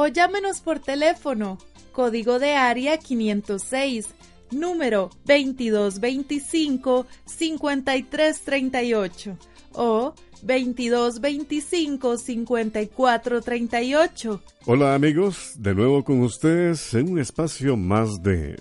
O llámenos por teléfono, código de área 506, número 2225-5338 o 2225-5438. Hola amigos, de nuevo con ustedes en un espacio más de...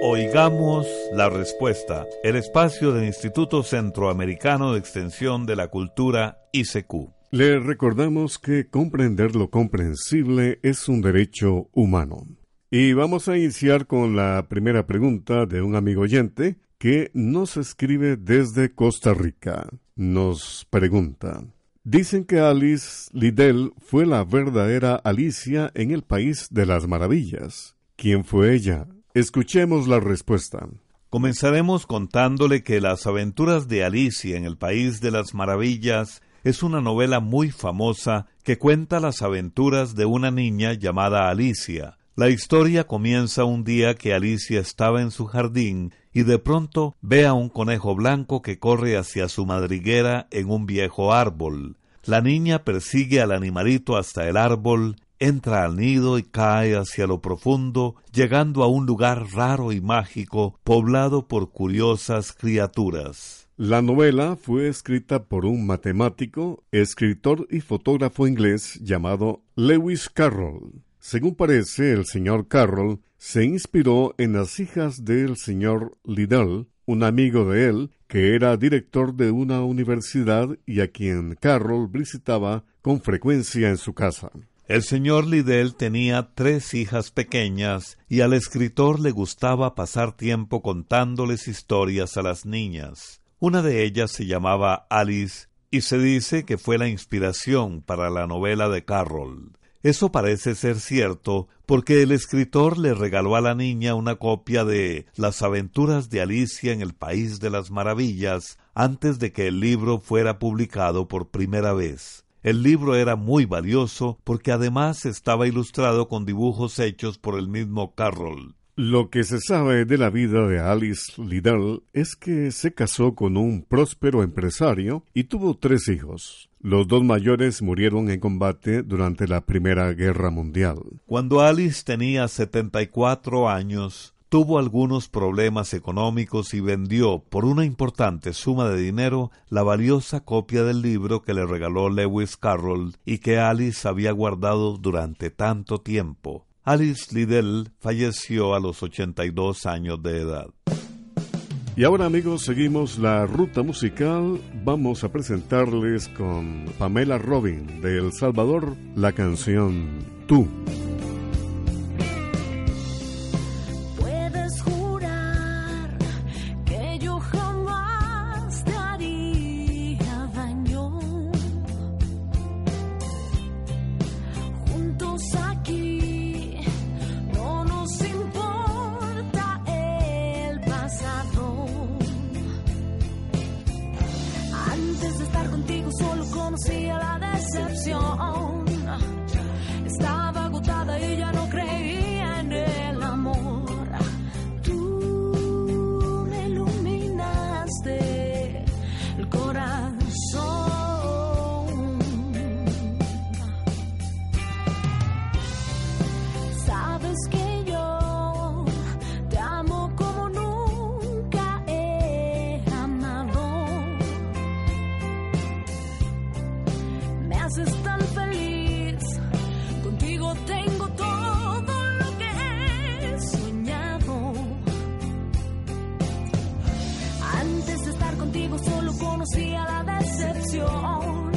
Oigamos la respuesta, el espacio del Instituto Centroamericano de Extensión de la Cultura ICQ. Le recordamos que comprender lo comprensible es un derecho humano. Y vamos a iniciar con la primera pregunta de un amigo oyente que nos escribe desde Costa Rica. Nos pregunta. Dicen que Alice Liddell fue la verdadera Alicia en el País de las Maravillas. ¿Quién fue ella? Escuchemos la respuesta. Comenzaremos contándole que Las aventuras de Alicia en el País de las Maravillas es una novela muy famosa que cuenta las aventuras de una niña llamada Alicia. La historia comienza un día que Alicia estaba en su jardín y de pronto ve a un conejo blanco que corre hacia su madriguera en un viejo árbol. La niña persigue al animalito hasta el árbol, entra al nido y cae hacia lo profundo, llegando a un lugar raro y mágico, poblado por curiosas criaturas. La novela fue escrita por un matemático, escritor y fotógrafo inglés llamado Lewis Carroll. Según parece, el señor Carroll se inspiró en las hijas del señor Liddell, un amigo de él, que era director de una universidad y a quien Carroll visitaba con frecuencia en su casa. El señor Liddell tenía tres hijas pequeñas y al escritor le gustaba pasar tiempo contándoles historias a las niñas. Una de ellas se llamaba Alice y se dice que fue la inspiración para la novela de Carroll. Eso parece ser cierto porque el escritor le regaló a la niña una copia de Las aventuras de Alicia en el País de las Maravillas antes de que el libro fuera publicado por primera vez. El libro era muy valioso porque además estaba ilustrado con dibujos hechos por el mismo Carroll. Lo que se sabe de la vida de Alice Liddell es que se casó con un próspero empresario y tuvo tres hijos. Los dos mayores murieron en combate durante la Primera Guerra Mundial. Cuando Alice tenía 74 años, tuvo algunos problemas económicos y vendió por una importante suma de dinero la valiosa copia del libro que le regaló Lewis Carroll y que Alice había guardado durante tanto tiempo. Alice Liddell falleció a los 82 años de edad. Y ahora amigos, seguimos la ruta musical. Vamos a presentarles con Pamela Robin de El Salvador la canción Tú. Contigo tengo todo lo que he soñado. Antes de estar contigo solo conocía la decepción.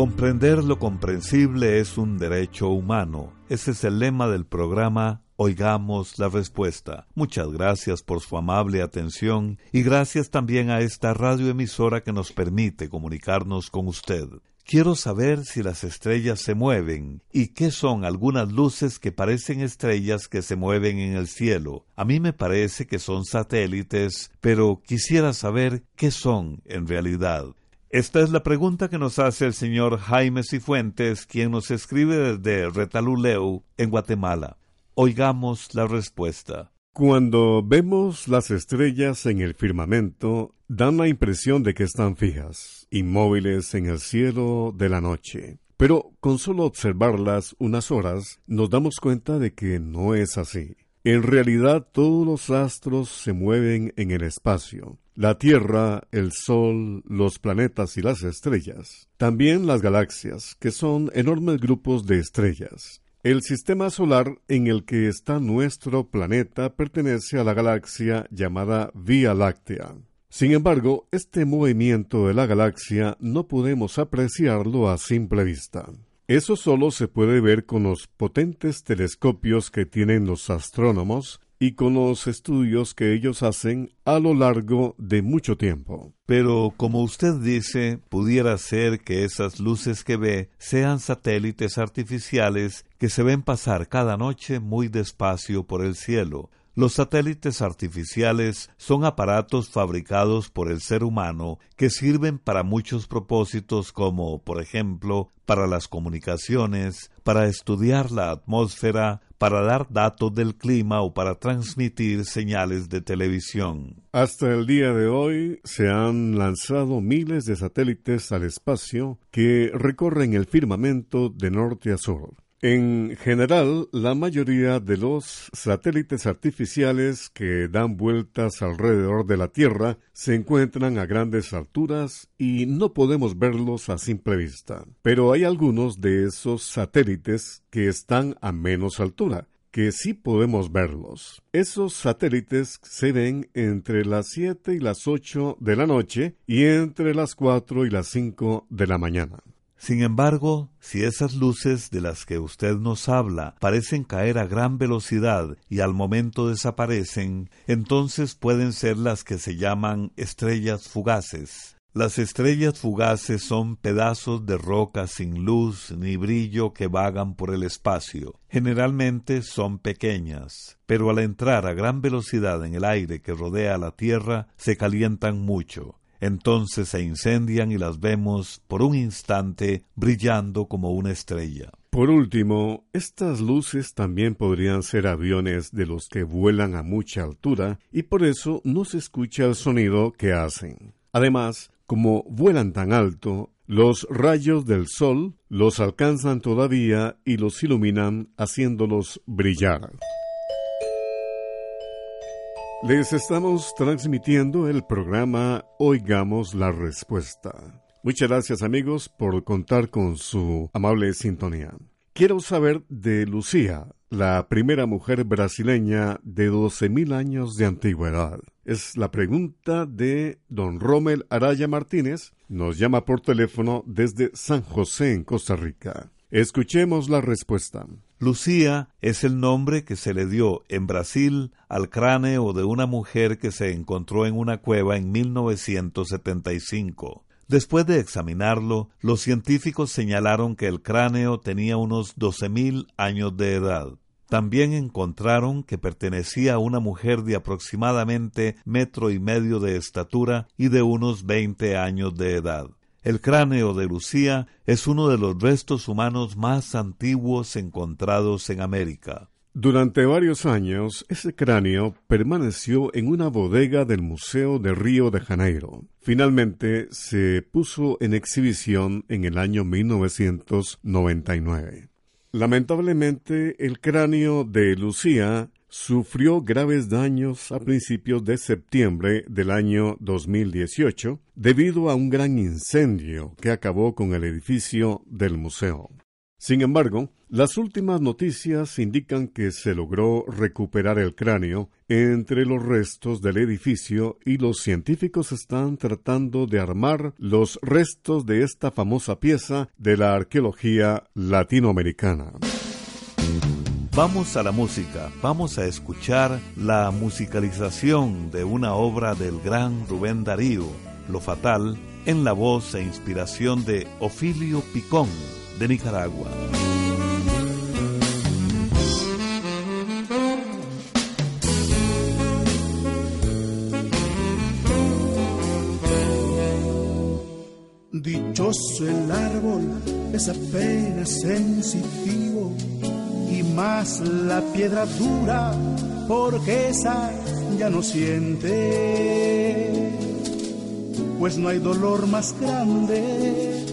Comprender lo comprensible es un derecho humano. Ese es el lema del programa Oigamos la Respuesta. Muchas gracias por su amable atención y gracias también a esta radioemisora que nos permite comunicarnos con usted. Quiero saber si las estrellas se mueven y qué son algunas luces que parecen estrellas que se mueven en el cielo. A mí me parece que son satélites, pero quisiera saber qué son en realidad. Esta es la pregunta que nos hace el señor Jaime Cifuentes, quien nos escribe desde Retaluleu, en Guatemala. Oigamos la respuesta. Cuando vemos las estrellas en el firmamento, dan la impresión de que están fijas, inmóviles en el cielo de la noche. Pero con solo observarlas unas horas, nos damos cuenta de que no es así. En realidad todos los astros se mueven en el espacio. La Tierra, el Sol, los planetas y las estrellas. También las galaxias, que son enormes grupos de estrellas. El sistema solar en el que está nuestro planeta pertenece a la galaxia llamada Vía Láctea. Sin embargo, este movimiento de la galaxia no podemos apreciarlo a simple vista. Eso solo se puede ver con los potentes telescopios que tienen los astrónomos y con los estudios que ellos hacen a lo largo de mucho tiempo. Pero, como usted dice, pudiera ser que esas luces que ve sean satélites artificiales que se ven pasar cada noche muy despacio por el cielo, los satélites artificiales son aparatos fabricados por el ser humano que sirven para muchos propósitos como, por ejemplo, para las comunicaciones, para estudiar la atmósfera, para dar datos del clima o para transmitir señales de televisión. Hasta el día de hoy se han lanzado miles de satélites al espacio que recorren el firmamento de norte a sur. En general, la mayoría de los satélites artificiales que dan vueltas alrededor de la Tierra se encuentran a grandes alturas y no podemos verlos a simple vista. Pero hay algunos de esos satélites que están a menos altura, que sí podemos verlos. Esos satélites se ven entre las 7 y las 8 de la noche y entre las 4 y las 5 de la mañana. Sin embargo, si esas luces de las que usted nos habla parecen caer a gran velocidad y al momento desaparecen, entonces pueden ser las que se llaman estrellas fugaces. Las estrellas fugaces son pedazos de roca sin luz ni brillo que vagan por el espacio. Generalmente son pequeñas, pero al entrar a gran velocidad en el aire que rodea la Tierra se calientan mucho entonces se incendian y las vemos por un instante brillando como una estrella. Por último, estas luces también podrían ser aviones de los que vuelan a mucha altura y por eso no se escucha el sonido que hacen. Además, como vuelan tan alto, los rayos del sol los alcanzan todavía y los iluminan haciéndolos brillar. Les estamos transmitiendo el programa Oigamos la Respuesta. Muchas gracias amigos por contar con su amable sintonía. Quiero saber de Lucía, la primera mujer brasileña de 12.000 años de antigüedad. Es la pregunta de don Rommel Araya Martínez. Nos llama por teléfono desde San José, en Costa Rica. Escuchemos la respuesta. Lucía es el nombre que se le dio en Brasil al cráneo de una mujer que se encontró en una cueva en 1975. Después de examinarlo, los científicos señalaron que el cráneo tenía unos 12.000 años de edad. También encontraron que pertenecía a una mujer de aproximadamente metro y medio de estatura y de unos 20 años de edad. El cráneo de Lucía es uno de los restos humanos más antiguos encontrados en América. Durante varios años, ese cráneo permaneció en una bodega del Museo de Río de Janeiro. Finalmente, se puso en exhibición en el año 1999. Lamentablemente, el cráneo de Lucía sufrió graves daños a principios de septiembre del año 2018 debido a un gran incendio que acabó con el edificio del museo. Sin embargo, las últimas noticias indican que se logró recuperar el cráneo entre los restos del edificio y los científicos están tratando de armar los restos de esta famosa pieza de la arqueología latinoamericana. Vamos a la música, vamos a escuchar la musicalización de una obra del gran Rubén Darío, Lo Fatal, en la voz e inspiración de Ofilio Picón de Nicaragua. Dichoso el árbol es apenas sensitivo y más la piedra dura porque esa ya no siente. Pues no hay dolor más grande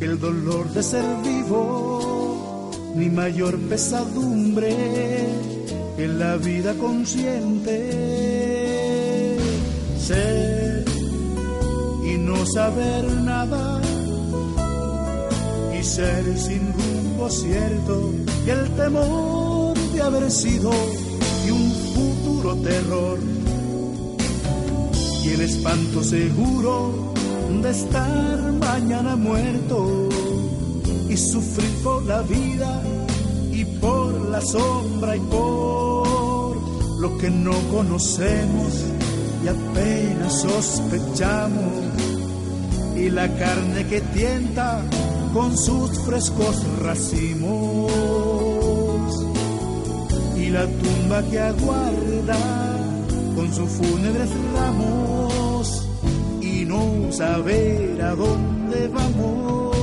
el dolor de ser vivo, ni mayor pesadumbre que la vida consciente. Ser y no saber nada, y ser sin rumbo cierto, y el temor de haber sido y un futuro terror, y el espanto seguro de estar mañana muerto y sufrir por la vida y por la sombra y por lo que no conocemos y apenas sospechamos. Y la carne que tienta con sus frescos racimos la tumba que aguarda con sus fúnebres ramos no saber a dónde vamos,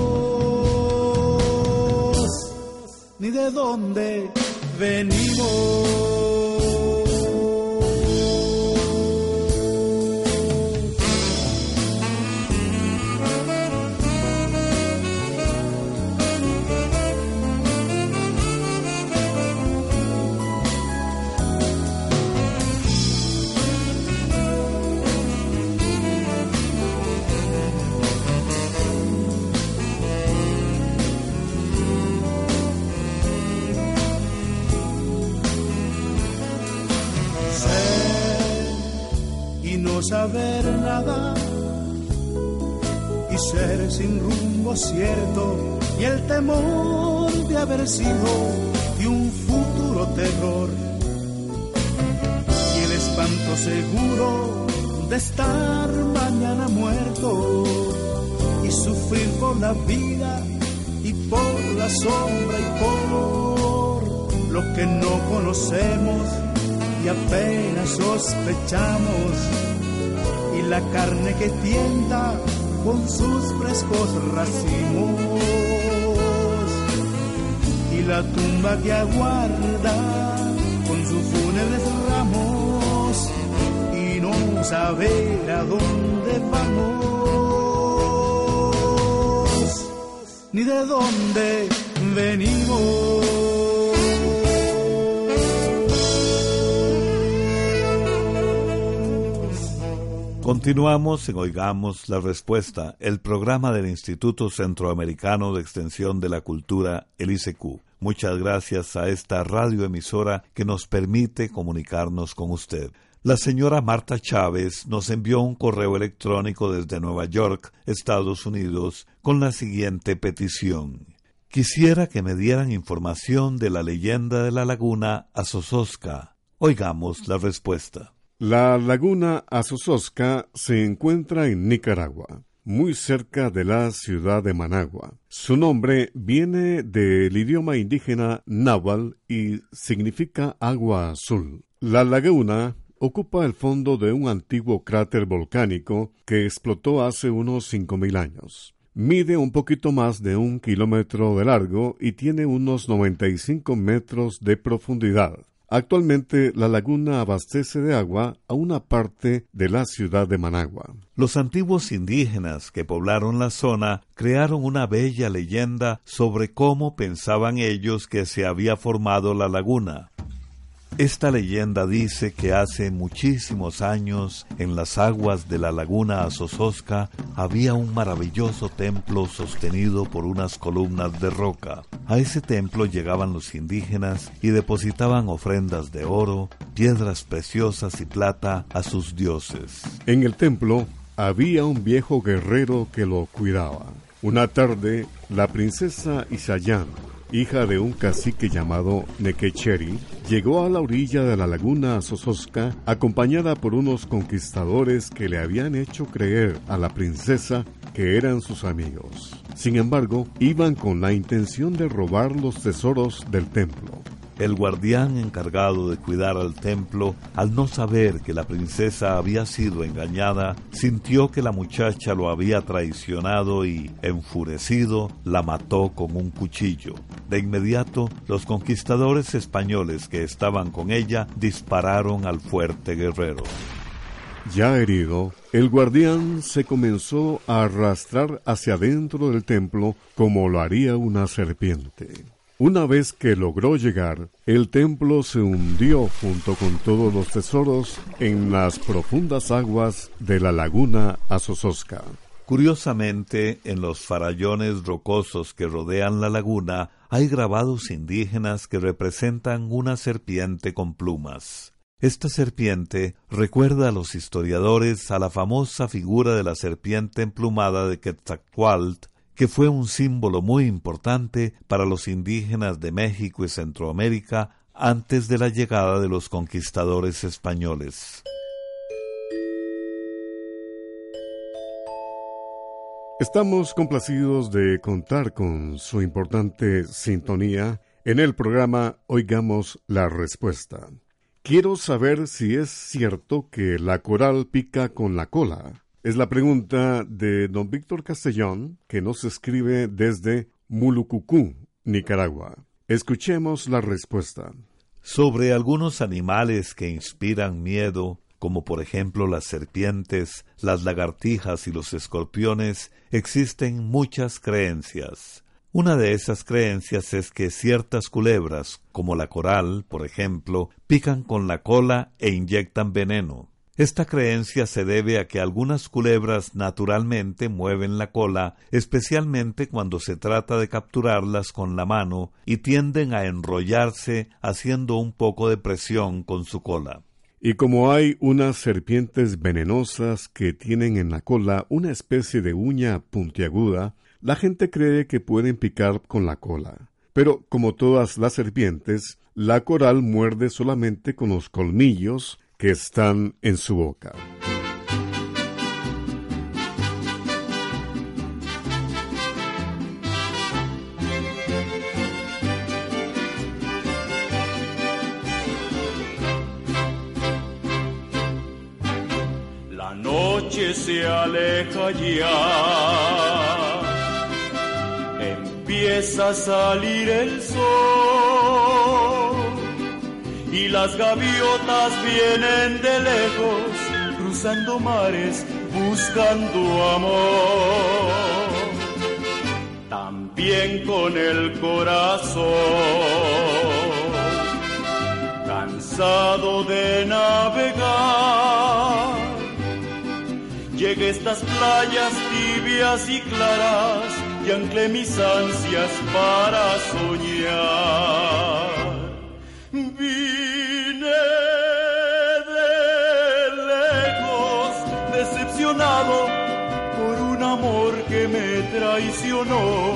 ni de dónde venimos. Saber nada y ser sin rumbo cierto. Y el temor de haber sido de un futuro terror. Y el espanto seguro de estar mañana muerto. Y sufrir por la vida y por la sombra y por lo que no conocemos y apenas sospechamos la carne que tienta con sus frescos racimos y la tumba que aguarda con sus fúnebres ramos y no saber a dónde vamos ni de dónde venimos. Continuamos en Oigamos la Respuesta, el programa del Instituto Centroamericano de Extensión de la Cultura, el ICQ. Muchas gracias a esta radioemisora que nos permite comunicarnos con usted. La señora Marta Chávez nos envió un correo electrónico desde Nueva York, Estados Unidos, con la siguiente petición. Quisiera que me dieran información de la leyenda de la laguna Azozosca. Oigamos la respuesta. La laguna Azozosca se encuentra en Nicaragua, muy cerca de la ciudad de Managua. Su nombre viene del idioma indígena náhuatl y significa agua azul. La laguna ocupa el fondo de un antiguo cráter volcánico que explotó hace unos 5.000 años. Mide un poquito más de un kilómetro de largo y tiene unos 95 metros de profundidad. Actualmente la laguna abastece de agua a una parte de la ciudad de Managua. Los antiguos indígenas que poblaron la zona crearon una bella leyenda sobre cómo pensaban ellos que se había formado la laguna. Esta leyenda dice que hace muchísimos años, en las aguas de la laguna Azozosca, había un maravilloso templo sostenido por unas columnas de roca. A ese templo llegaban los indígenas y depositaban ofrendas de oro, piedras preciosas y plata a sus dioses. En el templo había un viejo guerrero que lo cuidaba. Una tarde, la princesa Isayán hija de un cacique llamado Nequecheri, llegó a la orilla de la laguna Sososca acompañada por unos conquistadores que le habían hecho creer a la princesa que eran sus amigos. Sin embargo, iban con la intención de robar los tesoros del templo. El guardián encargado de cuidar al templo, al no saber que la princesa había sido engañada, sintió que la muchacha lo había traicionado y, enfurecido, la mató con un cuchillo. De inmediato, los conquistadores españoles que estaban con ella dispararon al fuerte guerrero. Ya herido, el guardián se comenzó a arrastrar hacia adentro del templo como lo haría una serpiente. Una vez que logró llegar, el templo se hundió junto con todos los tesoros en las profundas aguas de la laguna Azozosca. Curiosamente, en los farallones rocosos que rodean la laguna hay grabados indígenas que representan una serpiente con plumas. Esta serpiente recuerda a los historiadores a la famosa figura de la serpiente emplumada de Quetzalcoatl que fue un símbolo muy importante para los indígenas de México y Centroamérica antes de la llegada de los conquistadores españoles. Estamos complacidos de contar con su importante sintonía en el programa Oigamos la Respuesta. Quiero saber si es cierto que la coral pica con la cola. Es la pregunta de don Víctor Castellón, que nos escribe desde Mulucucú, Nicaragua. Escuchemos la respuesta. Sobre algunos animales que inspiran miedo, como por ejemplo las serpientes, las lagartijas y los escorpiones, existen muchas creencias. Una de esas creencias es que ciertas culebras, como la coral, por ejemplo, pican con la cola e inyectan veneno. Esta creencia se debe a que algunas culebras naturalmente mueven la cola, especialmente cuando se trata de capturarlas con la mano, y tienden a enrollarse haciendo un poco de presión con su cola. Y como hay unas serpientes venenosas que tienen en la cola una especie de uña puntiaguda, la gente cree que pueden picar con la cola. Pero como todas las serpientes, la coral muerde solamente con los colmillos que están en su boca. La noche se aleja ya, empieza a salir el sol y las gaviotas vienen de lejos, cruzando mares, buscando amor. También con el corazón, cansado de navegar, llegué a estas playas tibias y claras y anclé mis ansias para soñar. Me traicionó.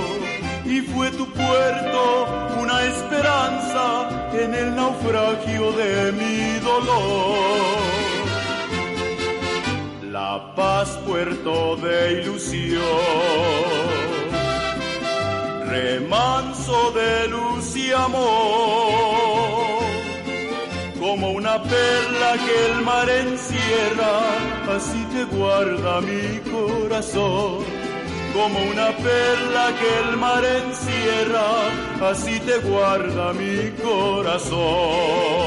Y fue tu puerto una esperanza en el naufragio de mi dolor. La paz, puerto de ilusión remanso de luz y amor como una perla que el mar encierra, así te guarda mi corazón. Como una perla que el mar encierra, así te guarda mi corazón.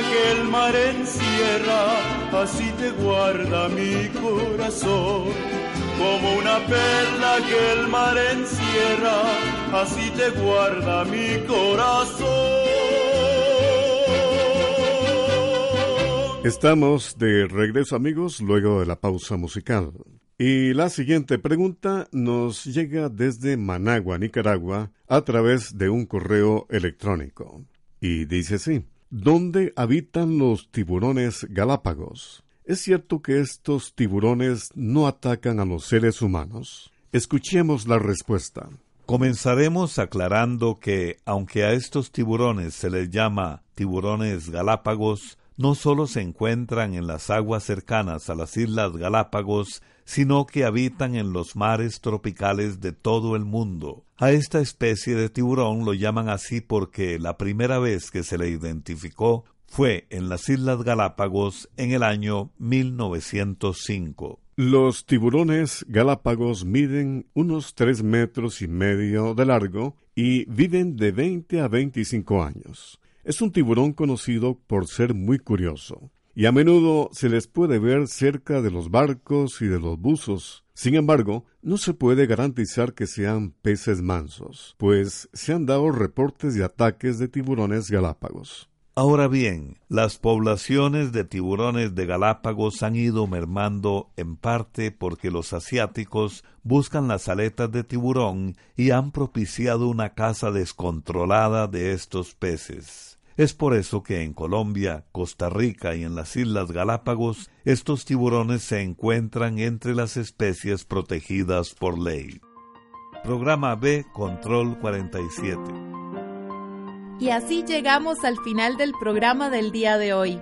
Que el mar encierra, así te guarda mi corazón. Como una perla que el mar encierra, así te guarda mi corazón. Estamos de regreso amigos luego de la pausa musical. Y la siguiente pregunta nos llega desde Managua, Nicaragua, a través de un correo electrónico. Y dice así, ¿dónde habitan los tiburones galápagos? ¿Es cierto que estos tiburones no atacan a los seres humanos? Escuchemos la respuesta. Comenzaremos aclarando que, aunque a estos tiburones se les llama tiburones galápagos, no solo se encuentran en las aguas cercanas a las Islas Galápagos, sino que habitan en los mares tropicales de todo el mundo. A esta especie de tiburón lo llaman así porque la primera vez que se le identificó fue en las Islas Galápagos en el año 1905. Los tiburones galápagos miden unos tres metros y medio de largo y viven de 20 a 25 años. Es un tiburón conocido por ser muy curioso y a menudo se les puede ver cerca de los barcos y de los buzos. Sin embargo, no se puede garantizar que sean peces mansos, pues se han dado reportes de ataques de tiburones galápagos. Ahora bien, las poblaciones de tiburones de Galápagos han ido mermando en parte porque los asiáticos buscan las aletas de tiburón y han propiciado una caza descontrolada de estos peces. Es por eso que en Colombia, Costa Rica y en las Islas Galápagos estos tiburones se encuentran entre las especies protegidas por ley. Programa B Control 47. Y así llegamos al final del programa del día de hoy.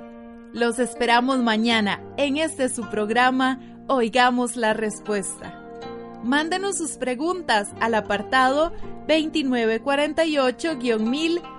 Los esperamos mañana en este su programa Oigamos la Respuesta. Mándenos sus preguntas al apartado 2948-1000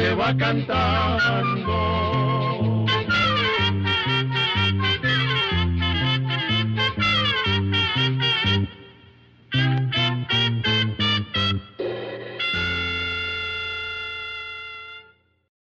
se va cantando